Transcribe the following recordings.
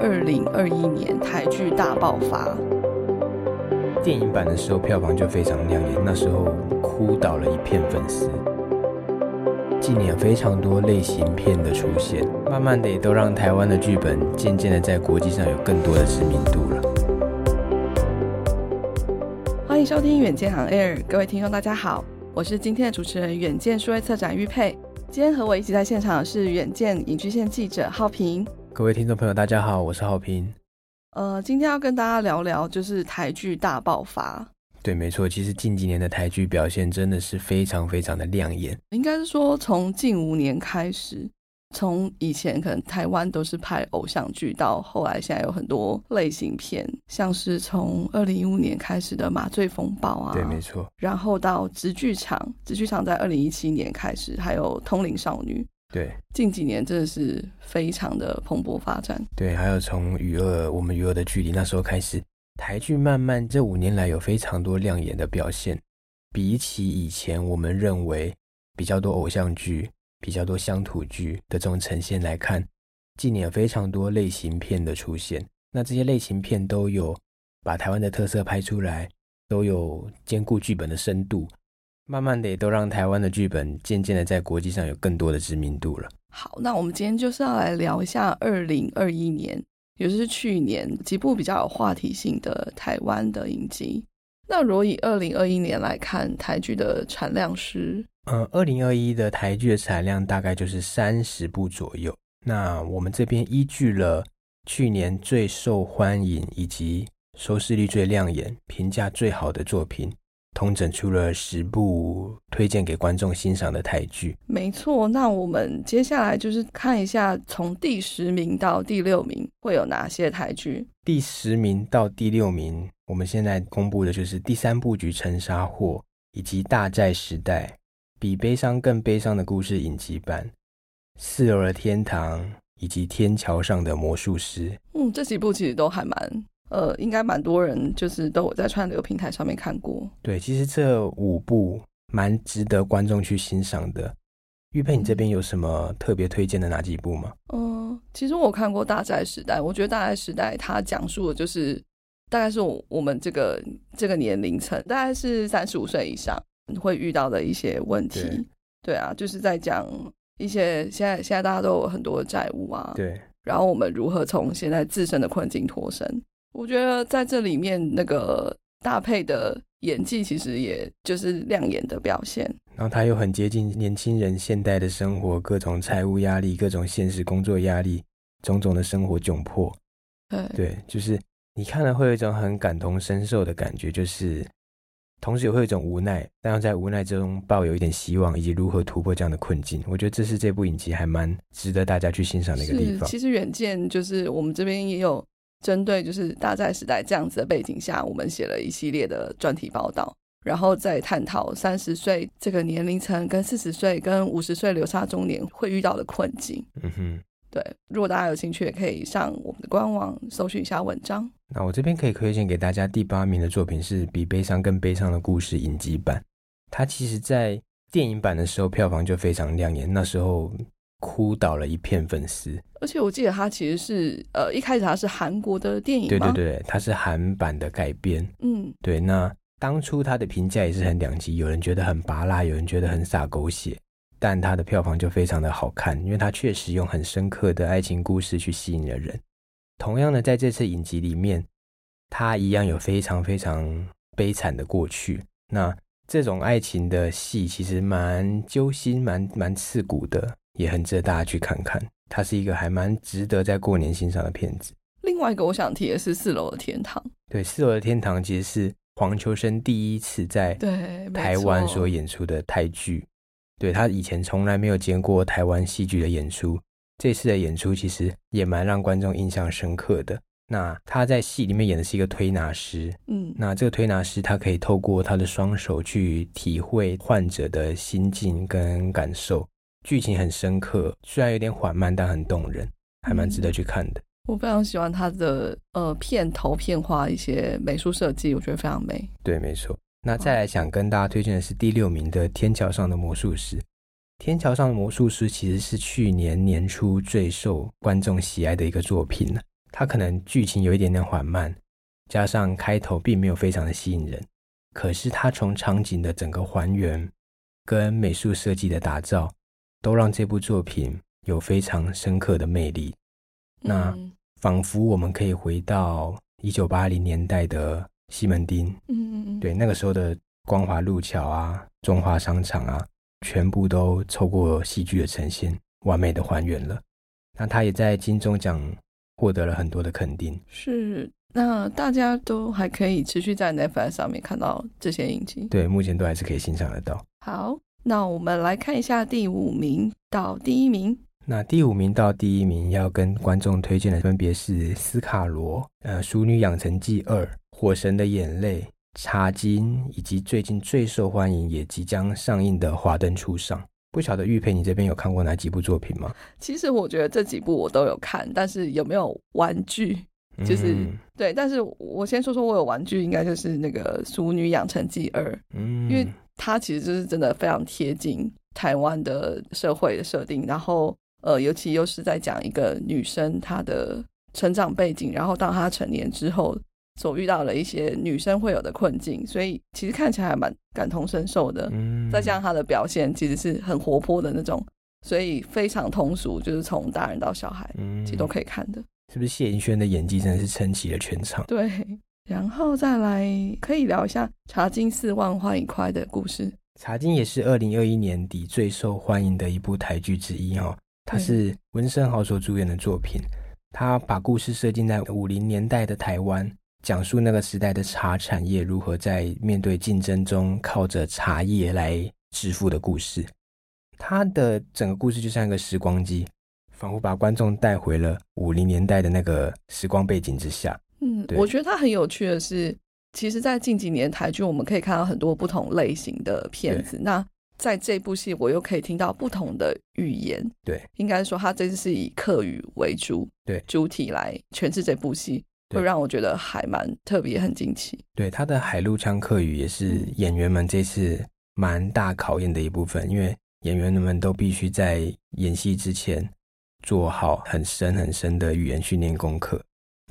二零二一年台剧大爆发，电影版的时候票房就非常亮眼，那时候哭倒了一片粉丝。近年非常多类型片的出现，慢慢的也都让台湾的剧本渐渐的在国际上有更多的知名度了。欢迎收听远见 on Air，各位听众大家好，我是今天的主持人远见数位策展玉佩。今天和我一起在现场的是远见影剧线记者浩平。各位听众朋友大家好，我是浩平。呃，今天要跟大家聊聊就是台剧大爆发。对，没错，其实近几年的台剧表现真的是非常非常的亮眼。应该是说，从近五年开始，从以前可能台湾都是拍偶像剧，到后来现在有很多类型片，像是从二零一五年开始的《麻醉风暴》啊，对，没错。然后到直剧场，直剧场在二零一七年开始，还有《通灵少女》。对，近几年真的是非常的蓬勃发展。对，还有从《与恶我们与恶的距离》那时候开始。台剧慢慢这五年来有非常多亮眼的表现，比起以前我们认为比较多偶像剧、比较多乡土剧的这种呈现来看，近年有非常多类型片的出现。那这些类型片都有把台湾的特色拍出来，都有兼顾剧本的深度，慢慢的也都让台湾的剧本渐渐的在国际上有更多的知名度了。好，那我们今天就是要来聊一下二零二一年。也就是去年几部比较有话题性的台湾的影集。那如果以二零二一年来看，台剧的产量是？呃，二零二一的台剧的产量大概就是三十部左右。那我们这边依据了去年最受欢迎以及收视率最亮眼、评价最好的作品。统整出了十部推荐给观众欣赏的台剧。没错，那我们接下来就是看一下，从第十名到第六名会有哪些台剧。第十名到第六名，我们现在公布的就是第三部局《沉沙货》，以及《大债时代》，比悲伤更悲伤的故事影集版，《四楼的天堂》，以及《天桥上的魔术师》。嗯，这几部其实都还蛮。呃，应该蛮多人就是都有在串流平台上面看过。对，其实这五部蛮值得观众去欣赏的。玉佩，你这边有什么特别推荐的哪几部吗？嗯、呃，其实我看过《大债时代》，我觉得《大债时代》它讲述的就是大概是我我们这个这个年龄层，大概是三十五岁以上会遇到的一些问题。对，对啊，就是在讲一些现在现在大家都有很多的债务啊。对，然后我们如何从现在自身的困境脱身。我觉得在这里面那个搭配的演技，其实也就是亮眼的表现。然后他又很接近年轻人现代的生活，各种财务压力、各种现实工作压力、种种的生活窘迫。对对，就是你看了会有一种很感同身受的感觉，就是同时也会有一种无奈，但要在无奈之中抱有一点希望，以及如何突破这样的困境。我觉得这是这部影集还蛮值得大家去欣赏的一个地方。其实远见就是我们这边也有。针对就是大债时代这样子的背景下，我们写了一系列的专题报道，然后再探讨三十岁这个年龄层跟四十岁跟五十岁流沙中年会遇到的困境。嗯哼，对，如果大家有兴趣，也可以上我们的官网搜寻一下文章。那我这边可以推荐给大家第八名的作品是《比悲伤更悲伤的故事》影集版，它其实在电影版的时候票房就非常亮眼，那时候。哭倒了一片粉丝，而且我记得他其实是呃一开始他是韩国的电影，对对对，他是韩版的改编，嗯，对。那当初他的评价也是很两极，有人觉得很拔辣，有人觉得很洒狗血，但他的票房就非常的好看，因为他确实用很深刻的爱情故事去吸引了人。同样的，在这次影集里面，他一样有非常非常悲惨的过去。那这种爱情的戏其实蛮揪心，蛮蛮刺骨的。也很值得大家去看看，它是一个还蛮值得在过年欣赏的片子。另外一个我想提的是《四楼的天堂》。对，《四楼的天堂》其实是黄秋生第一次在台湾所演出的泰剧。对，他以前从来没有见过台湾戏剧的演出，这次的演出其实也蛮让观众印象深刻的。那他在戏里面演的是一个推拿师，嗯，那这个推拿师他可以透过他的双手去体会患者的心境跟感受，剧情很深刻，虽然有点缓慢，但很动人，还蛮值得去看的。嗯，我非常喜欢它的呃片头片花一些美术设计，我觉得非常美。对，没错。那再来想跟大家推荐的是第六名的《天桥上的魔术师》。《天桥上的魔术师》其实是去年年初最受观众喜爱的一个作品了。它可能剧情有一点点缓慢，加上开头并没有非常的吸引人，可是它从场景的整个还原跟美术设计的打造，都让这部作品有非常深刻的魅力。那仿佛我们可以回到一九八零年代的西门町，嗯嗯嗯，对，那个时候的光华路桥啊、中华商场啊，全部都透过戏剧的呈现，完美的还原了。那他也在金钟奖。获得了很多的肯定，是，那大家都还可以持续在 Netflix 上面看到这些影集，对，目前都还是可以欣赏得到。好，那我们来看一下第五名到第一名。那第五名到第一名要跟观众推荐的分别是《斯卡罗》、呃，《淑女养成记二》、《火神的眼泪》、《茶金》，以及最近最受欢迎也即将上映的《华灯初上》。不晓得玉佩，你这边有看过哪几部作品吗？其实我觉得这几部我都有看，但是有没有玩具？就是、嗯、对，但是我先说说我有玩具，应该就是那个《淑女养成记二》，嗯，因为它其实就是真的非常贴近台湾的社会的设定，然后呃，尤其又是在讲一个女生她的成长背景，然后到她成年之后。所遇到了一些女生会有的困境，所以其实看起来还蛮感同身受的。嗯，再加上她的表现其实是很活泼的那种，所以非常通俗，就是从大人到小孩，嗯，其实都可以看的。是不是谢盈萱的演技真的是撑起了全场？对，然后再来可以聊一下《茶金四万换一块》的故事。《茶金》也是二零二一年底最受欢迎的一部台剧之一哦，它是温升豪所主演的作品，他把故事设定在五零年代的台湾。讲述那个时代的茶产业如何在面对竞争中靠着茶叶来致富的故事。他的整个故事就像一个时光机，仿佛把观众带回了五零年代的那个时光背景之下。嗯，我觉得它很有趣的是，其实，在近几年台剧我们可以看到很多不同类型的片子。那在这部戏，我又可以听到不同的语言。对，应该说，它这次是以客语为主，对，主体来诠释这部戏。会让我觉得还蛮特别，很惊奇。对，他的海陆腔客语也是演员们这次蛮大考验的一部分，因为演员们都必须在演戏之前做好很深很深的语言训练功课，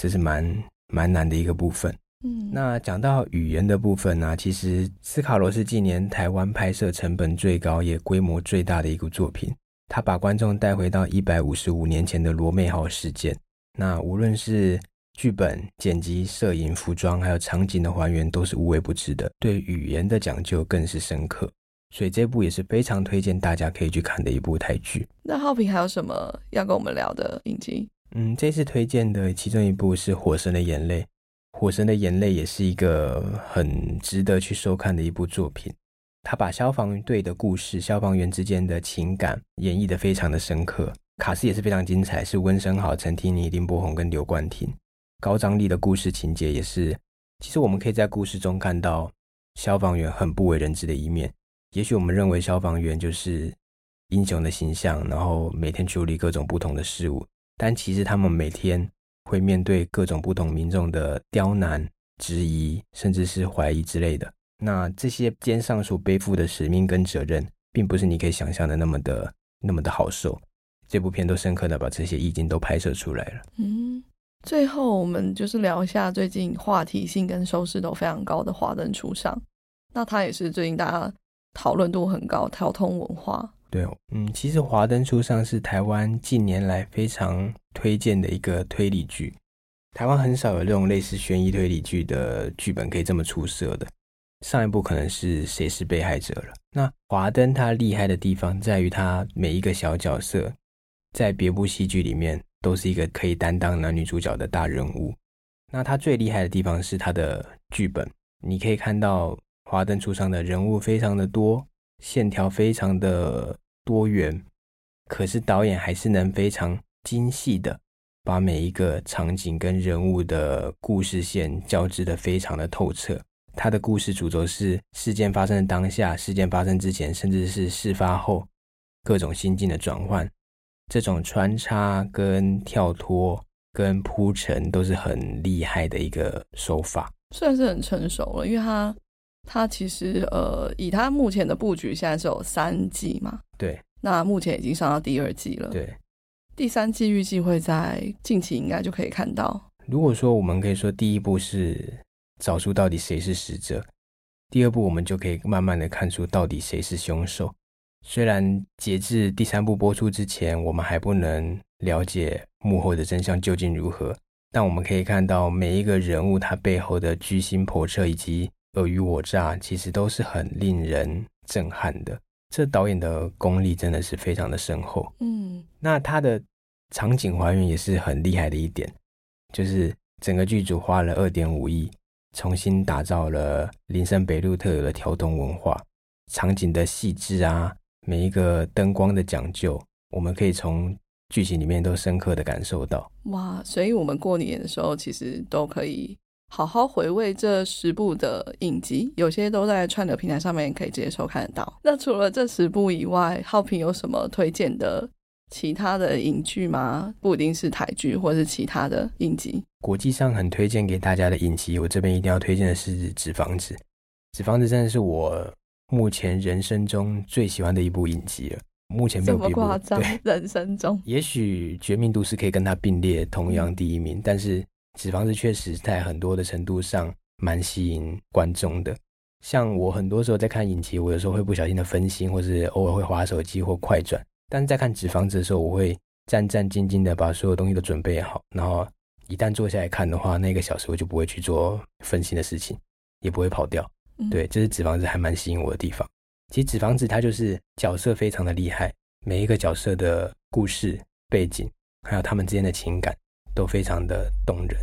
这是蛮蛮难的一个部分。嗯，那讲到语言的部分呢、啊，其实《斯卡罗》是近年台湾拍摄成本最高也规模最大的一部作品，他把观众带回到一百五十五年前的罗妹号事件。那无论是剧本、剪辑、摄影、服装，还有场景的还原都是无微不至的，对语言的讲究更是深刻，所以这部也是非常推荐大家可以去看的一部台剧。那浩平还有什么要跟我们聊的影集？嗯，这次推荐的其中一部是《火神的眼泪》，《火神的眼泪》也是一个很值得去收看的一部作品。他把消防队的故事、消防员之间的情感演绎得非常的深刻，卡司也是非常精彩，是温升豪、陈婷妮、林柏宏跟刘冠廷。高张力的故事情节也是，其实我们可以在故事中看到消防员很不为人知的一面。也许我们认为消防员就是英雄的形象，然后每天处理各种不同的事物，但其实他们每天会面对各种不同民众的刁难、质疑，甚至是怀疑之类的。那这些肩上所背负的使命跟责任，并不是你可以想象的那么的那么的好受。这部片都深刻的把这些意境都拍摄出来了。嗯。最后，我们就是聊一下最近话题性跟收视都非常高的《华灯初上》。那它也是最近大家讨论度很高，跳通文化。对，嗯，其实《华灯初上》是台湾近年来非常推荐的一个推理剧。台湾很少有这种类似悬疑推理剧的剧本可以这么出色的。上一部可能是《谁是被害者》了。那华灯它厉害的地方在于它每一个小角色，在别部戏剧里面。都是一个可以担当男女主角的大人物。那他最厉害的地方是他的剧本，你可以看到华灯初上的人物非常的多，线条非常的多元，可是导演还是能非常精细的把每一个场景跟人物的故事线交织得非常的透彻。他的故事主轴是事件发生的当下、事件发生之前，甚至是事发后各种心境的转换。这种穿插跟跳脱跟铺陈都是很厉害的一个手法，算是很成熟了。因为他他其实呃，以它目前的布局，现在是有三季嘛，对。那目前已经上到第二季了，对。第三季预计会在近期应该就可以看到。如果说我们可以说第一部是找出到底谁是死者，第二部我们就可以慢慢的看出到底谁是凶手。虽然截至第三部播出之前，我们还不能了解幕后的真相究竟如何，但我们可以看到每一个人物他背后的居心叵测以及尔虞我诈，其实都是很令人震撼的。这导演的功力真的是非常的深厚。嗯，那他的场景还原也是很厉害的一点，就是整个剧组花了二点五亿，重新打造了林森北路特有的条洞文化，场景的细致啊。每一个灯光的讲究，我们可以从剧情里面都深刻的感受到。哇！所以我们过年的时候，其实都可以好好回味这十部的影集，有些都在串流平台上面可以直接收看得到。那除了这十部以外，浩平有什么推荐的其他的影剧吗？不一定是台剧，或是其他的影集。国际上很推荐给大家的影集，我这边一定要推荐的是《纸房子》。《纸房子》真的是我。目前人生中最喜欢的一部影集了。目前没有这么夸张。人生中，也许《绝命毒师》可以跟它并列同样第一名，嗯、但是《纸房子》确实在很多的程度上蛮吸引观众的。像我很多时候在看影集，我有时候会不小心的分心，或是偶尔会滑手机或快转。但是在看《纸房子》的时候，我会战战兢兢的把所有东西都准备好，然后一旦坐下来看的话，那个小时我就不会去做分心的事情，也不会跑掉。对，这是纸房子还蛮吸引我的地方。其实纸房子它就是角色非常的厉害，每一个角色的故事背景，还有他们之间的情感都非常的动人。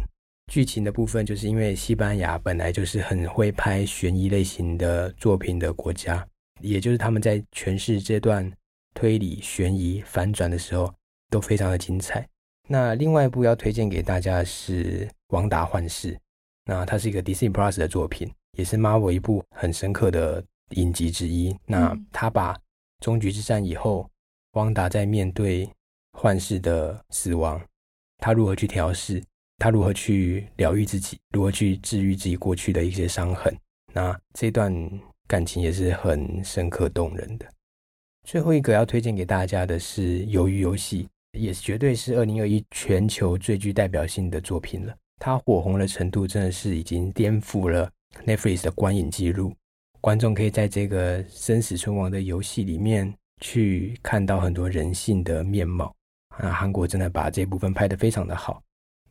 剧情的部分，就是因为西班牙本来就是很会拍悬疑类型的作品的国家，也就是他们在诠释这段推理、悬疑、反转的时候都非常的精彩。那另外一部要推荐给大家的是《汪达幻视》，那它是一个 Disney Plus 的作品。也是 Marvel 一部很深刻的影集之一。那他把终局之战以后，汪达在面对幻视的死亡，他如何去调试，他如何去疗愈自己，如何去治愈自己过去的一些伤痕。那这段感情也是很深刻动人的。最后一个要推荐给大家的是《鱿鱼游戏》，也绝对是二零二一全球最具代表性的作品了。它火红的程度真的是已经颠覆了。Netflix 的观影记录，观众可以在这个生死存亡的游戏里面去看到很多人性的面貌。啊，韩国真的把这部分拍得非常的好。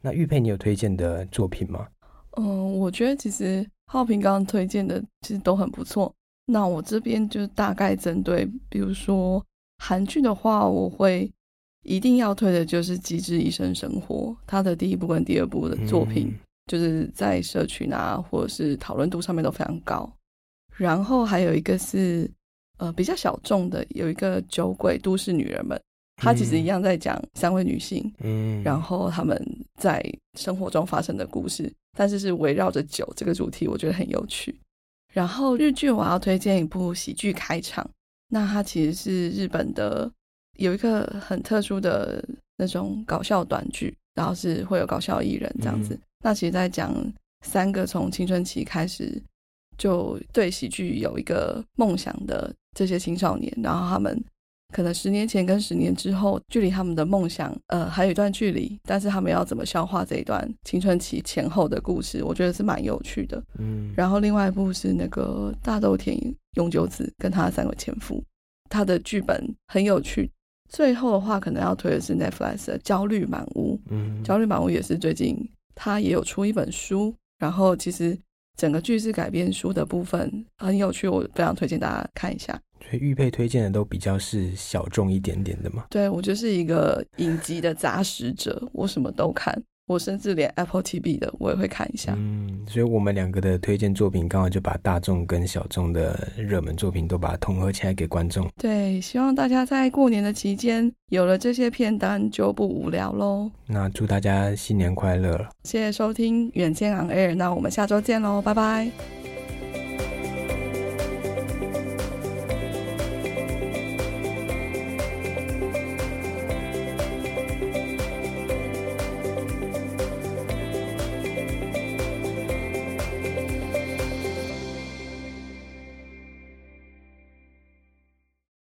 那玉佩，你有推荐的作品吗？嗯，我觉得其实浩平刚刚推荐的其实都很不错。那我这边就大概针对，比如说韩剧的话，我会一定要推的就是《机智医生生活》，他的第一部跟第二部的作品。嗯就是在社群啊，或者是讨论度上面都非常高。然后还有一个是呃比较小众的，有一个酒鬼都市女人们，她其实一样在讲三位女性，嗯，然后他们在生活中发生的故事，但是是围绕着酒这个主题，我觉得很有趣。然后日剧我要推荐一部喜剧开场，那它其实是日本的有一个很特殊的那种搞笑短剧，然后是会有搞笑艺人这样子。嗯那其实，在讲三个从青春期开始就对喜剧有一个梦想的这些青少年，然后他们可能十年前跟十年之后，距离他们的梦想，呃，还有一段距离，但是他们要怎么消化这一段青春期前后的故事，我觉得是蛮有趣的。嗯，然后另外一部是那个大豆田永久子跟他的三个前夫，他的剧本很有趣。最后的话，可能要推的是 Netflix 的《焦虑满屋》。嗯，《焦虑满屋》也是最近。他也有出一本书，然后其实整个剧是改编书的部分很有趣，我非常推荐大家看一下。所以玉佩推荐的都比较是小众一点点的嘛？对，我就是一个影集的杂食者，我什么都看。我甚至连 Apple TV 的我也会看一下。嗯，所以我们两个的推荐作品刚好就把大众跟小众的热门作品都把它统合起来给观众。对，希望大家在过年的期间有了这些片单就不无聊喽。那祝大家新年快乐！谢谢收听远见 On Air，那我们下周见喽，拜拜。